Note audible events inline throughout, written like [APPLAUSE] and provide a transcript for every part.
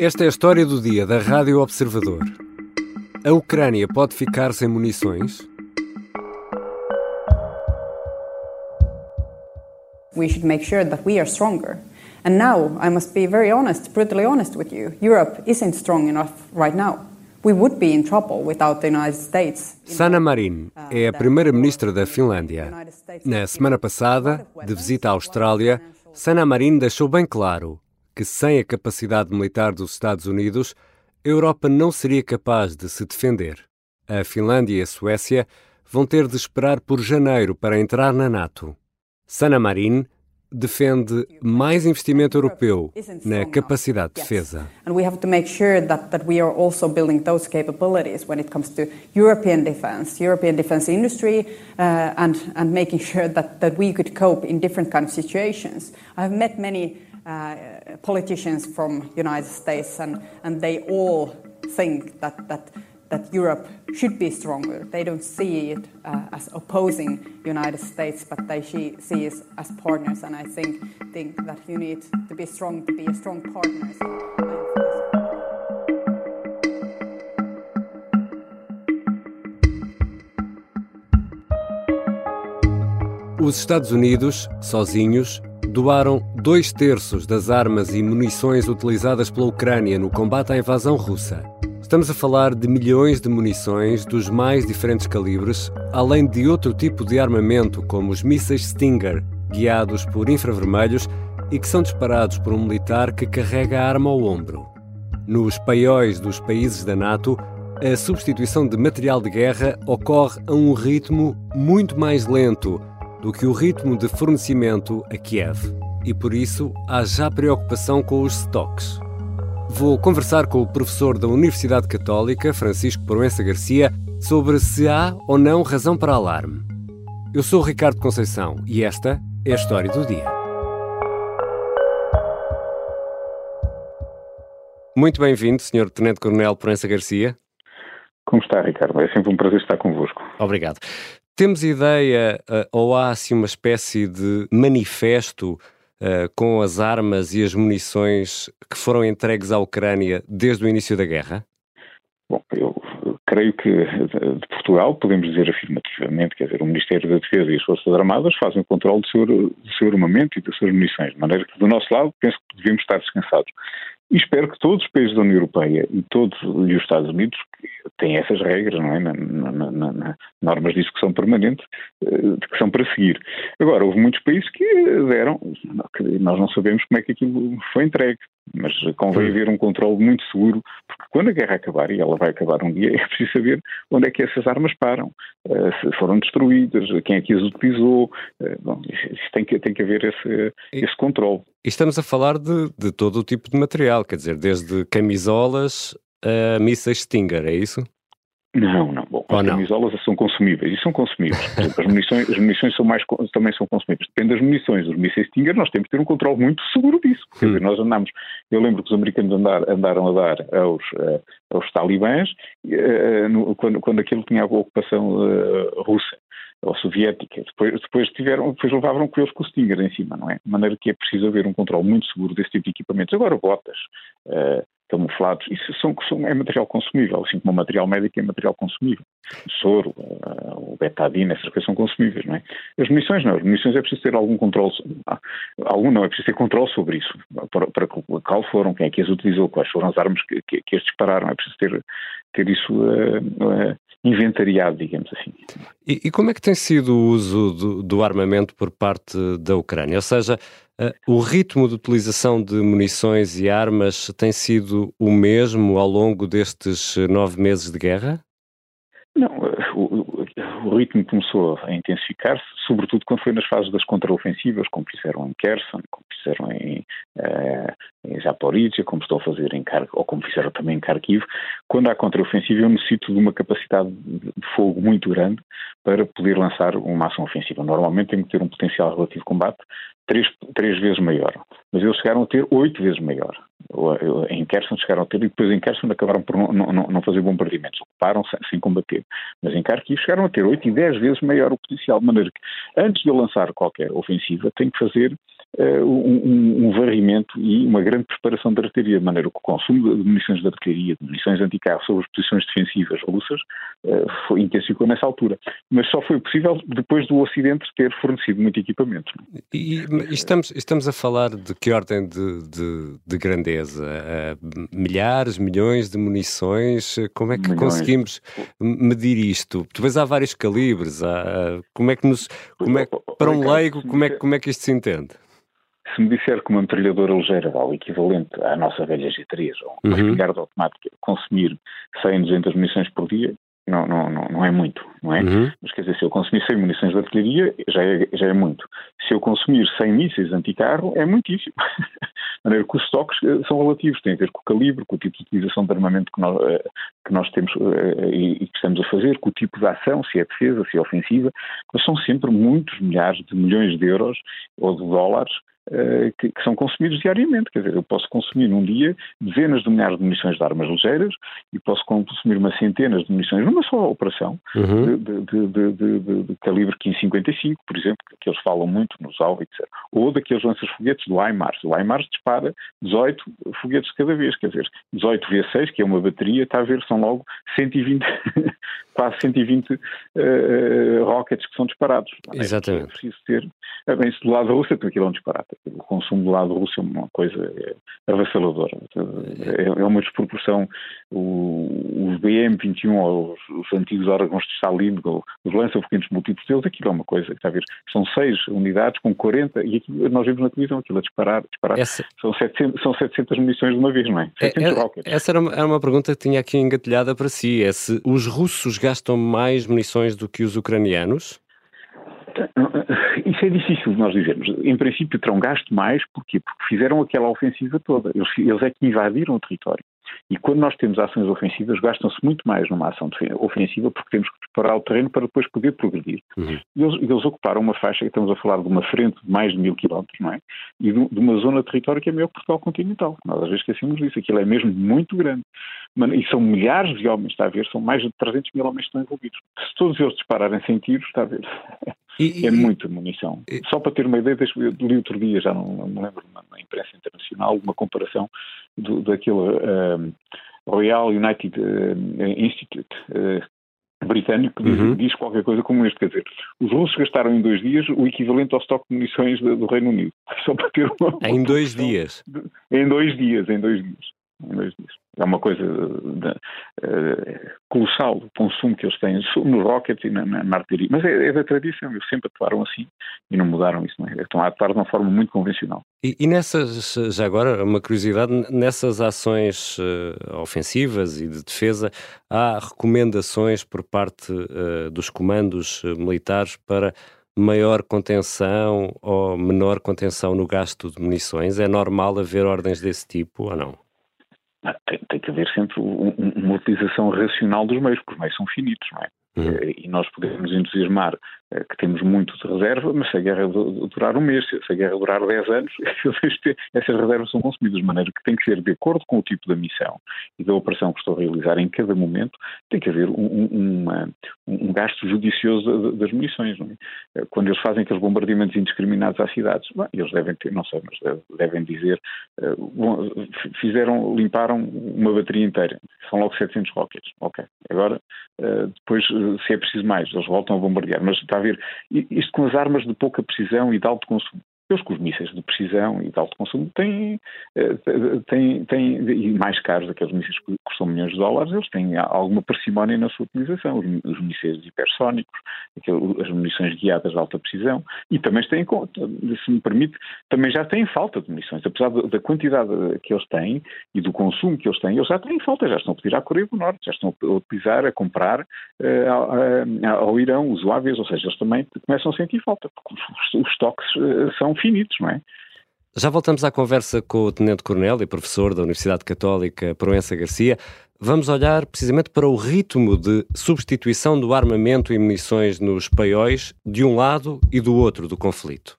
Esta é a história do dia da Rádio Observador. A Ucrânia pode ficar sem munições? We should make sure that we are stronger. And now, I must be very honest, brutally honest with you. Europe isn't strong enough right now. We would be in trouble without the United States. Sanna Marin é a primeira-ministra da Finlândia. Na semana passada, de visita à Austrália, Sanna Marin deixou bem claro que sem a capacidade militar dos Estados Unidos, a Europa não seria capaz de se defender. A Finlândia e a Suécia vão ter de esperar por janeiro para entrar na NATO. Sanna Marin defende mais investimento europeu na capacidade de defesa. And we have to make sure that, that we are also building those capabilities when it comes to European defense, European defense industry, uh, and, and making sure that, that we could cope in different kind of situations. I've met many uh, politicians from United States, and, and they all think that, that, that Europe should be stronger. They don't see it uh, as opposing United States, but they see, see it as partners. And I think, think that you need to be strong to be a strong partner. Os Estados Unidos, sozinhos, doaram dois terços das armas e munições utilizadas pela Ucrânia no combate à invasão russa. Estamos a falar de milhões de munições dos mais diferentes calibres, além de outro tipo de armamento, como os mísseis Stinger, guiados por infravermelhos e que são disparados por um militar que carrega a arma ao ombro. Nos paióis dos países da NATO, a substituição de material de guerra ocorre a um ritmo muito mais lento do que o ritmo de fornecimento a Kiev. E por isso há já preocupação com os estoques. Vou conversar com o professor da Universidade Católica, Francisco Proença Garcia, sobre se há ou não razão para alarme. Eu sou o Ricardo Conceição e esta é a história do dia. Muito bem-vindo, Sr. Tenente Coronel Proença Garcia. Como está, Ricardo? É sempre um prazer estar convosco. Obrigado. Temos ideia, uh, ou há assim uma espécie de manifesto uh, com as armas e as munições que foram entregues à Ucrânia desde o início da guerra? Bom, eu creio que de Portugal podemos dizer afirmativamente, quer dizer, o Ministério da Defesa e as Forças Armadas fazem o controle do seu, do seu armamento e das suas munições, de maneira que do nosso lado penso que devemos estar descansados. E espero que todos os países da União Europeia e todos e os Estados Unidos têm essas regras, não é? Na, na, na, normas de execução permanente eh, que são para seguir. Agora, houve muitos países que deram, nós não sabemos como é que aquilo foi entregue, mas convém haver um controle muito seguro, porque quando a guerra acabar, e ela vai acabar um dia, [LAUGHS] é preciso saber onde é que essas armas param, eh, se foram destruídas, quem é que as utilizou. Eh, bom, isso tem que, tem que haver esse, esse controle. E estamos a falar de, de todo o tipo de material, quer dizer, desde camisolas a mísseis Stinger, é isso? Não, não. Bom, as camisolas são consumíveis e são consumíveis. as munições, as munições são mais, também são consumíveis. Depende das munições. Os mísseis Stinger, nós temos que ter um controle muito seguro disso. Quer dizer, hum. nós andamos. Eu lembro que os americanos andar, andaram a dar aos, uh, aos talibãs uh, no, quando, quando aquilo tinha a ocupação uh, russa ou soviética. Depois, depois, tiveram, depois levavam com eles com o Stinger em cima, não é? De maneira que é preciso haver um controle muito seguro desse tipo de equipamentos. Agora, botas, uh, camuflados, isso são, são, é material consumível, assim como o material médico é material consumível. O soro, uh, o betadine, essas coisas são consumíveis, não é? As munições não, as munições é preciso ter algum controle, ah, algum não, é preciso ter controle sobre isso, para, para qual foram, quem é que as utilizou, quais foram as armas que, que, que as dispararam, é preciso ter, ter isso uh, uh, inventariado, digamos assim. E, e, como é que tem sido o uso do, do armamento por parte da Ucrânia? Ou seja, o ritmo de utilização de munições e armas tem sido o mesmo ao longo destes nove meses de guerra? Não, o, o ritmo começou a intensificar-se, sobretudo quando foi nas fases das contraofensivas, como fizeram em Kherson, como fizeram em, uh, em Zaporizhia, como estão a fazer em Kharkiv, ou como fizeram também em Kharkiv. Quando há contraofensiva, eu necessito de uma capacidade de fogo muito grande para poder lançar uma ação ofensiva. Normalmente tem que ter um potencial relativo de combate três, três vezes maior. Mas eles chegaram a ter oito vezes maior. Em Kherson chegaram a ter, e depois em Kherson acabaram por não, não, não fazer bombardeamentos, ocuparam sem, sem, combater. Mas em Kharkiv chegaram a ter oito e dez vezes maior o potencial, de maneira que antes de lançar qualquer ofensiva tenho que fazer uh, um, um, varrimento e uma grande preparação da artilharia, de maneira que o consumo de munições de artilharia, de munições anticarro sobre as posições defensivas russas uh, foi, intensificou nessa altura. Mas só foi possível depois do Ocidente ter fornecido muito equipamento. E, e estamos, estamos a falar de que ordem de, de, de grandeza? Uh, milhares, milhões de munições? Como é que milhões. conseguimos medir isto? Talvez há vários calibres. Há, como é que nos. Como é, para um leigo, como é, como é que isto se entende? Se me disser que uma metralhadora ligeira vale equivalente à nossa velha G3 ou uma uhum. espingarda automática consumir 100, 200 munições por dia, não, não, não, não é muito, não é? Uhum. Mas quer dizer, se eu consumir 100 munições de artilharia, já é, já é muito. Se eu consumir 100 mísseis anticarro, é muitíssimo. [LAUGHS] de maneira que os estoques eh, são relativos, têm a ver com o calibre, com o tipo de utilização de armamento que nós, eh, que nós temos eh, e que estamos a fazer, com o tipo de ação, se é defesa, se é ofensiva, mas são sempre muitos milhares de milhões de euros ou de dólares que, que, são consumidos diariamente. Quer dizer, eu posso consumir num dia dezenas de milhares de munições de armas ligeiras e posso consumir uma centenas de munições numa só operação uhum. de, de, de, de, calibre 1555, por exemplo, que eles falam muito nos alvos, etc. Ou daqueles lanças-foguetes do HIMARS. O HIMARS dispara 18 foguetes cada vez, quer dizer, 18 vezes 6, que é uma bateria, está a ver, são logo 120, quase 120 uh, rockets que são disparados. Exatamente. É preciso ter, bem, se do lado então aquilo é um disparate. O consumo do lado russo é uma coisa avassaladora. É, é uma desproporção. O, os BM-21 ou os, os, antigos órgãos de Stalin, os lança-foguetes múltiplos deles, aquilo é uma coisa que está a ver. São seis unidades com 40 e aquilo, nós vemos na televisão aquilo a disparar. disparar. Essa... São, 700, são 700 munições de uma vez, não é? 700 é, rockets. Essa era uma, era uma pergunta que tinha aqui engatilhada para si. É se os russos gastam mais munições do que os ucranianos? Isso é difícil de nós dizermos. Em princípio terão gasto mais, porquê? Porque fizeram aquela ofensiva toda. Eles, eles é que invadiram o território. E quando nós temos ações ofensivas, gastam-se muito mais numa ação ofensiva porque temos que preparar o terreno para depois poder progredir. Uhum. Eles, eles, ocuparam uma faixa, estamos a falar de uma frente de mais de mil quilómetros, não é? E de, de, uma zona de território que é maior que Portugal continental. Nós às vezes esquecemos disso. Aquilo é mesmo muito grande. E são milhares de homens, está a ver? São mais de 300 mil homens que estão envolvidos. Se todos eles dispararem sem tiros, está a ver? [LAUGHS] E, é muita munição. E, Só para ter uma ideia, eu li outro dia, já não, não me lembro, na, imprensa internacional, uma comparação do, daquele uh, Royal United uh, Institute uh, britânico que uhum. diz, qualquer coisa como este. Quer dizer, os russos gastaram em dois dias o equivalente ao estoque de munições do, do Reino Unido. [LAUGHS] Só para ter uma. Em dois dias? De, em dois dias, em dois dias. Em dois dias. É uma coisa de, uh, colossal o consumo que eles têm no rocket e na, na, na artilharia. Mas é, é, da tradição, eles sempre atuaram assim e não mudaram isso. Não é? Estão a atuar de uma forma muito convencional. E, e nessas, já agora, uma curiosidade, nessas ações uh, ofensivas e de defesa, há recomendações por parte uh, dos comandos militares para maior contenção ou menor contenção no gasto de munições? É normal haver ordens desse tipo ou não? Tem, tem que haver sempre um, uma utilização racional dos meios, porque os meios são finitos, não é? Uhum. Eh, e nós podemos entusiasmar que temos muito de reserva, mas se a guerra durar um mês, se a guerra durar 10 anos, [LAUGHS] essas reservas são consumidas de maneira que tem que ser de acordo com o tipo da missão e da operação que estou a realizar em cada momento, tem que haver um, um gasto judicioso das munições. É? Eh, quando eles fazem aqueles bombardeamentos indiscriminados às cidades, bom, eles devem ter, não sei, mas devem dizer, bom, fizeram, limparam uma bateria inteira, são logo 700 rockets, ok. Agora, depois se é preciso mais, eles voltam a bombardear. Mas está ver, isto com as armas de pouca precisão e de alto consumo. Eles com os mísseis de precisão e de alto consumo têm, eh, têm, têm, e mais caros, aqueles mísseis que custam milhões de dólares, eles têm alguma parcimónia na sua utilização. Os, os mísseis hipersónicos, as munições guiadas de alta precisão, e também têm, se me permite, também já têm falta de munições. Apesar da quantidade que eles têm e do consumo que eles têm, eles já têm falta, já estão a pedir à Coreia do Norte, já estão a utilizar, a comprar uh, ao, ao Irão usuáveis, ou seja, eles também começam a sentir falta, porque os, os estoques uh, são finitos, não é? Já voltamos à conversa com o Tenente Coronel e professor da Universidade Católica Proença Garcia. Vamos olhar precisamente para o ritmo de substituição do armamento e munições nos paióis de um lado e do outro do conflito.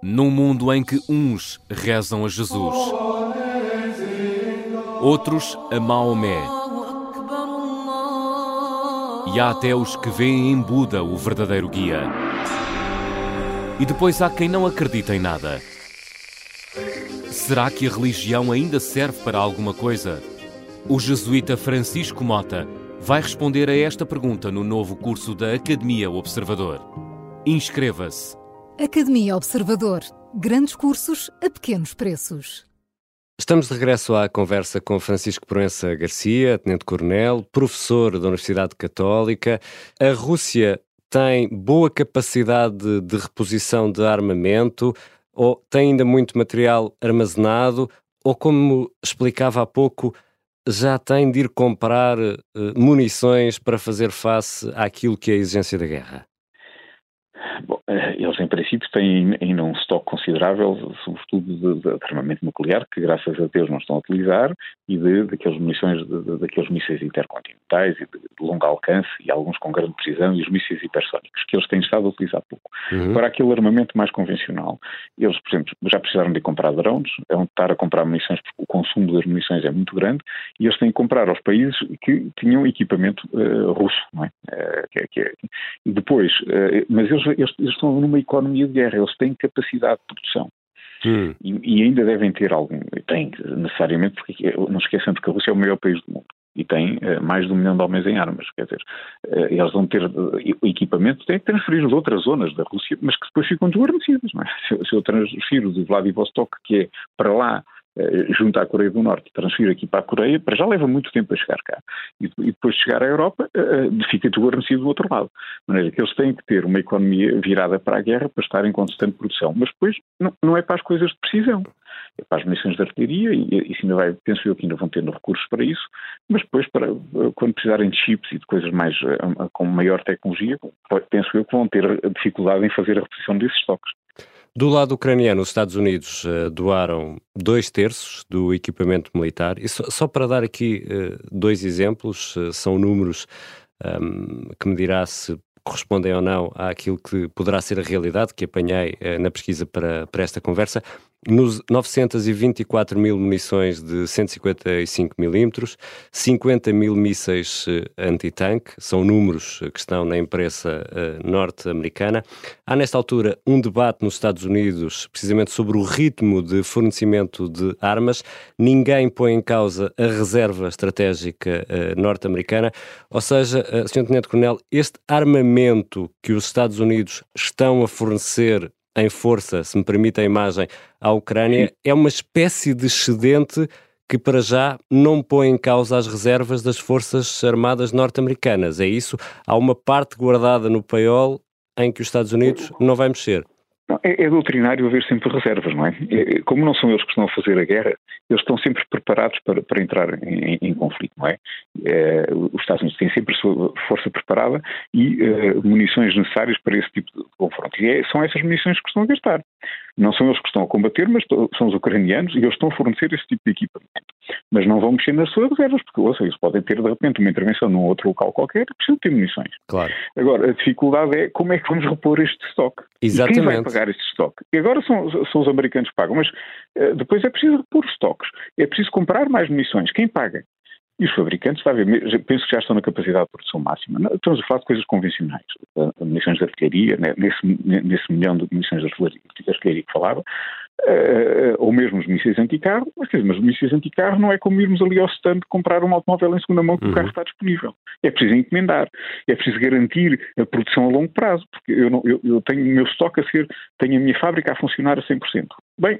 Num mundo em que uns rezam a Jesus, outros a Maomé e há até os que veem em Buda o verdadeiro guia. E depois há quem não acredita em nada. Será que a religião ainda serve para alguma coisa? O jesuíta Francisco Mota vai responder a esta pergunta no novo curso da Academia Observador. Inscreva-se. Academia Observador. Grandes cursos a pequenos preços. Estamos de regresso à conversa com Francisco Proença Garcia, tenente-coronel, professor da Universidade Católica. A Rússia tem boa capacidade de reposição de armamento ou tem ainda muito material armazenado ou, como explicava há pouco, já tem de ir comprar uh, munições para fazer face àquilo que é a exigência da guerra? Bom, eh, princípio têm ainda um estoque considerável, sobretudo de, de, armamento nuclear, que graças a Deus não estão a utilizar, e de, daqueles munições, de, daqueles mísseis intercontinentais e de, longo alcance, e alguns com grande precisão, e os mísseis hipersónicos, que eles têm estado a utilizar pouco. Uhum. Para aquele armamento mais convencional, eles, por exemplo, já precisaram de comprar drones, é um estar a comprar munições, porque o consumo das munições é muito grande, e eles têm que comprar aos países que tinham equipamento uh, russo, não é? Uh, que, é, que é. Depois, uh, mas eles eles, eles estão numa economia de guerra, eles têm capacidade de produção. Hum. E, e, ainda devem ter algum, têm necessariamente, porque não esqueçam que a Rússia é o maior país do mundo e tem uh, mais de um milhão de homens em armas, quer dizer, uh, eles vão ter uh, equipamento, têm que transferir de outras zonas da Rússia, mas que depois ficam desguarnecidas, é? [LAUGHS] Se, se eu transfiro de Vladivostok, que é para lá eh, junto à Coreia do Norte, transferir aqui para a Coreia, para já leva muito tempo a chegar cá. E, e depois de chegar à Europa, uh, fica tudo adormecido do outro lado. De maneira que eles têm que ter uma economia virada para a guerra para estar em constante produção. Mas depois não, não é para as coisas de precisão. É para as munições de artilharia e isso ainda vai, penso eu que ainda vão tendo recursos para isso, mas depois para, quando precisarem de chips e de coisas mais com maior tecnologia, penso eu que vão ter dificuldade em fazer a reposição desses estoques. Do lado ucraniano, os Estados Unidos uh, doaram dois terços do equipamento militar. E só, para dar aqui uh, dois exemplos, uh, são números um, ehm, que me dirá se correspondem ou não àquilo que poderá ser a realidade que apanhei na pesquisa para, para esta conversa nos 924 mil munições de 155 milímetros, 50 mil mísseis uh, anti-tanque, são números que estão na imprensa uh, norte-americana. Há nesta altura um debate nos Estados Unidos precisamente sobre o ritmo de fornecimento de armas. Ninguém põe em causa a reserva estratégica norte-americana, ou seja, Sr. Tenente Coronel, este armamento que os Estados Unidos estão a fornecer em força, se me permite a imagem, à Ucrânia, é uma espécie de excedente que para já não põe em causa as reservas das forças armadas norte-americanas. É isso? Há uma parte guardada no paiol em que os Estados Unidos não vai mexer. É, é, doutrinário haver sempre reservas, não é? é? Como não são eles que estão a fazer a guerra, eles estão sempre preparados para, para entrar em, em, conflito, não é? é? Os Estados Unidos têm sempre a sua força preparada e uh, munições necessárias para esse tipo de confronto. E é, são essas munições que estão a gastar. Não são eles que estão a combater, mas são os ucranianos e eles estão a fornecer esse tipo de equipamento. Mas não vão mexer nas suas reservas, porque ou seja, eles podem ter de repente uma intervenção num outro local qualquer e precisam ter munições. Claro. Agora, a dificuldade é como é que vamos repor este estoque. Exatamente. E quem vai pagar este estoque? E agora são, são os americanos que pagam, mas uh, depois é preciso repor estoques. É preciso comprar mais munições. Quem paga? E os fabricantes, vai ver, penso que já estão na capacidade de produção máxima. Estamos a falar de coisas convencionais, munições de artilharia, né, nesse, nesse milhão de munições de artilharia que falava, uh, ou mesmo os mísseis anticarro, mas, quer dizer, mas os mísseis anticarro não é como irmos ali ao stand comprar um automóvel em segunda mão que uhum. o carro está disponível. É preciso encomendar, é preciso garantir a produção a longo prazo, porque eu, não, eu, eu tenho o meu estoque a ser, tenho a minha fábrica a funcionar a 100%. Bem,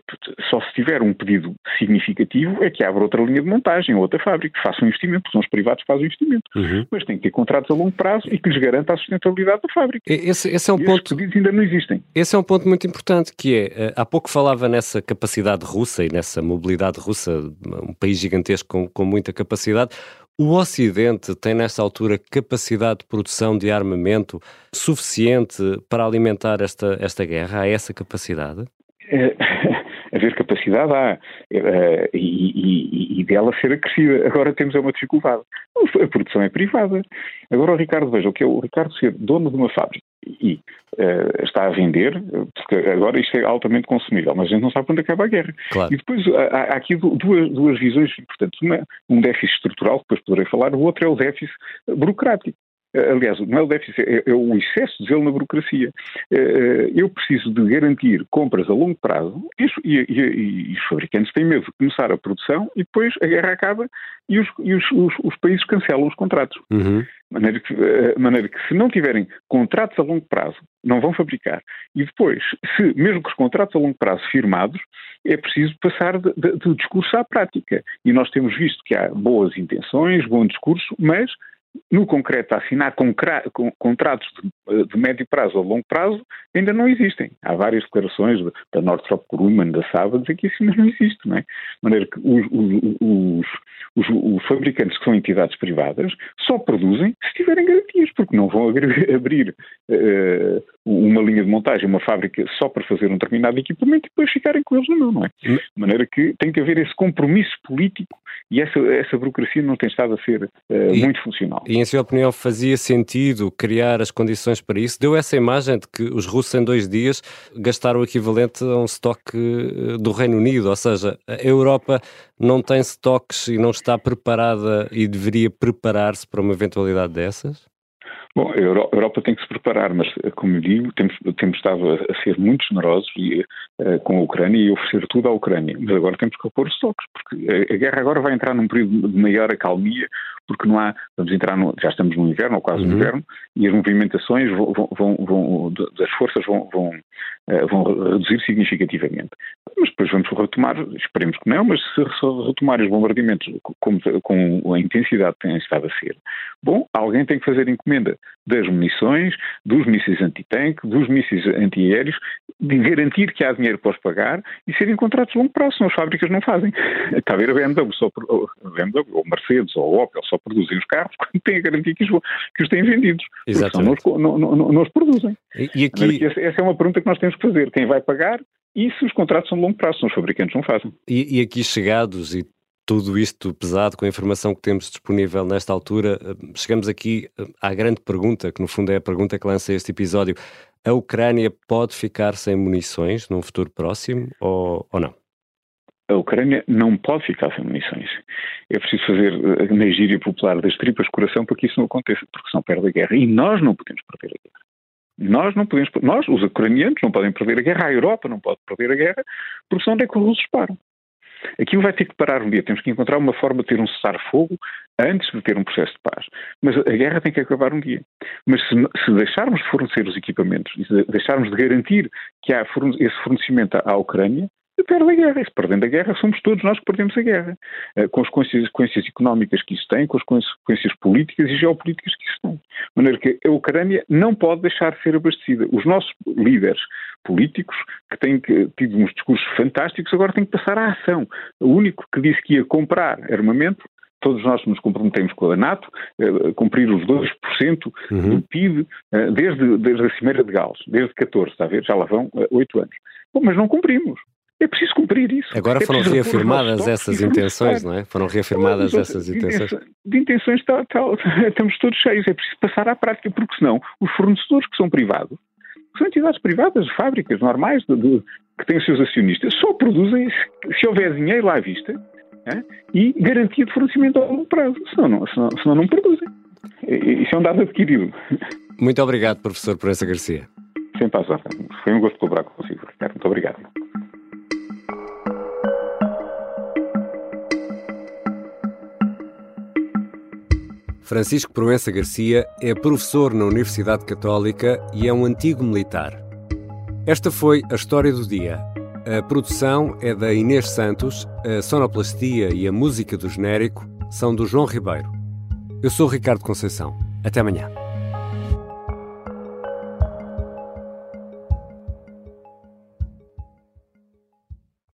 só se tiver um pedido significativo é que abra outra linha de montagem, outra fábrica, faça um investimento, são os privados que fazem o investimento. Uhum. Mas tem que ter contratos a longo prazo e que lhes garanta a sustentabilidade da fábrica. Esse, esse é um e ponto. pedidos ainda não existem. Esse é um ponto muito importante, que é, eh, há pouco falava nessa capacidade russa e nessa mobilidade russa, um país gigantesco com, com muita capacidade. O Ocidente tem, nesta altura, capacidade de produção de armamento suficiente para alimentar esta, esta guerra? Há essa capacidade? [LAUGHS] É, haver capacidade há, é, e, e, e, dela ser acrescida. Agora temos uma dificuldade. A produção é privada. Agora o Ricardo, veja, o que é o Ricardo ser dono de uma fábrica e uh, está a vender, porque agora isto é altamente consumível, mas a gente não sabe quando acaba a guerra. Claro. E depois há, há aqui duas, duas visões importantes. Uma, um déficit estrutural, que depois poderei falar, o outro é o déficit burocrático. Aliás, não é o déficit, é, é o excesso de zelo na burocracia. Eu preciso de garantir compras a longo prazo e, e, e, e, os fabricantes têm medo de começar a produção e depois a guerra acaba e os, os, os, os países cancelam os contratos. Uhum. De maneira que, maneira que se não tiverem contratos a longo prazo, não vão fabricar. E depois, se, mesmo com os contratos a longo prazo firmados, é preciso passar do discurso à prática. E nós temos visto que há boas intenções, bom discurso, mas no concreto, assinar contratos de, de, médio prazo ou longo prazo ainda não existem. Há várias declarações da Northrop Grumman, da Saba, a dizer que isso ainda não existe, não é? De maneira que os, os, os, os, fabricantes que são entidades privadas só produzem se tiverem garantias, porque não vão abrir [LAUGHS] uh, uma linha de montagem, uma fábrica só para fazer um determinado equipamento e depois ficarem com eles na mão, não é? De maneira que tem que haver esse compromisso político e essa, essa burocracia não tem estado a ser uh, e, muito funcional. E, em sua opinião, fazia sentido criar as condições para isso? Deu essa imagem de que os russos, em dois dias, gastaram o equivalente a um estoque eh, do Reino Unido, ou seja, a Europa não tem estoques e não está preparada e deveria preparar-se para uma eventualidade dessas? Bom, a Europa tem que se preparar, mas, como digo, temos, temos estado a, ser muito generosos e, uh, com a Ucrânia e oferecer tudo à Ucrânia. Mas agora temos que repor os estoques, porque a, a, guerra agora vai entrar num período de maior acalmia, porque não há, vamos entrar no, já estamos no inverno, ou quase uhum. no inverno, e as movimentações vão, vão, vão, das forças vão, vão, uh, vão reduzir significativamente. Mas depois vamos retomar, esperemos que não, mas se retomar os bombardeamentos com, com a intensidade que têm estado a ser, bom, alguém tem que fazer encomenda das munições, dos mísseis anti-tanque, dos mísseis antiaéreos, de garantir que há dinheiro para os pagar e serem contratos de longo prazo, senão as fábricas não fazem. [LAUGHS] Está a ver a BMW, só, a BMW, ou Mercedes, ou Opel, só produzem os carros [LAUGHS] quando têm a garantia que os, que os têm vendidos. Exatamente. Não os, não, não, não os produzem. E, e aqui... Essa, essa é uma pergunta que nós temos que fazer. Quem vai pagar e se os contratos são de longo prazo, são os fabricantes não fazem. E, e, aqui chegados e tudo isto pesado com a informação que temos disponível nesta altura, eh, chegamos aqui eh, à grande pergunta, que no fundo é a pergunta que lança este episódio. A Ucrânia pode ficar sem munições num futuro próximo ou, ou não? A Ucrânia não pode ficar sem munições. É preciso fazer eh, na gíria popular das tripas coração para que isso não aconteça, porque senão perde a guerra. E nós não podemos perder a guerra. Nós não podemos, nós, os ucranianos, não podem perder a guerra, a Europa não pode perder a guerra, porque senão onde é que os russos param? Aquilo vai ter que parar um dia. Temos que encontrar uma forma de ter um cessar-fogo antes de ter um processo de paz. Mas a guerra tem que acabar um dia. Mas se, se deixarmos de fornecer os equipamentos e se deixarmos de garantir que há esse fornecimento à Ucrânia, perde a guerra. E se perdendo a guerra, somos todos nós que perdemos a guerra. Eh, com as consequências económicas que isso tem, com as consequências políticas e geopolíticas que isso tem. De maneira que a Ucrânia não pode deixar de ser abastecida. Os nossos líderes políticos, que têm tido uns discursos fantásticos, agora têm que passar à ação. O único que disse que ia comprar armamento todos nós nos comprometemos com a NATO, a cumprir os 2% uhum. do PIB eh, desde, desde a Cimeira de Gales, desde 14, está a ver? Já lá vão 8 anos. Bom, mas não cumprimos. É preciso cumprir isso. Agora é foram reafirmadas essas intenções, não é? Foram reafirmadas não, essas intenções. De intenções tá, tá, [LAUGHS] estamos todos cheios, é preciso passar à prática, porque senão os fornecedores que são privados, que são entidades privadas, fábricas normais, de, de, que têm os seus acionistas, só produzem se, se houver dinheiro lá à vista é? e garantia de fornecimento a longo prazo, senão não, senão, senão não produzem. Isso é um dado adquirido. Muito obrigado, professor Proença Garcia. Sem passar. Foi um gosto colaborar consigo, Ricardo. Muito obrigado. Francisco Proença Garcia é professor na Universidade Católica e é um antigo militar. Esta foi a história do dia. A produção é da Inês Santos, a sonoplastia e a música do genérico são do João Ribeiro. Eu sou Ricardo Conceição. Até amanhã.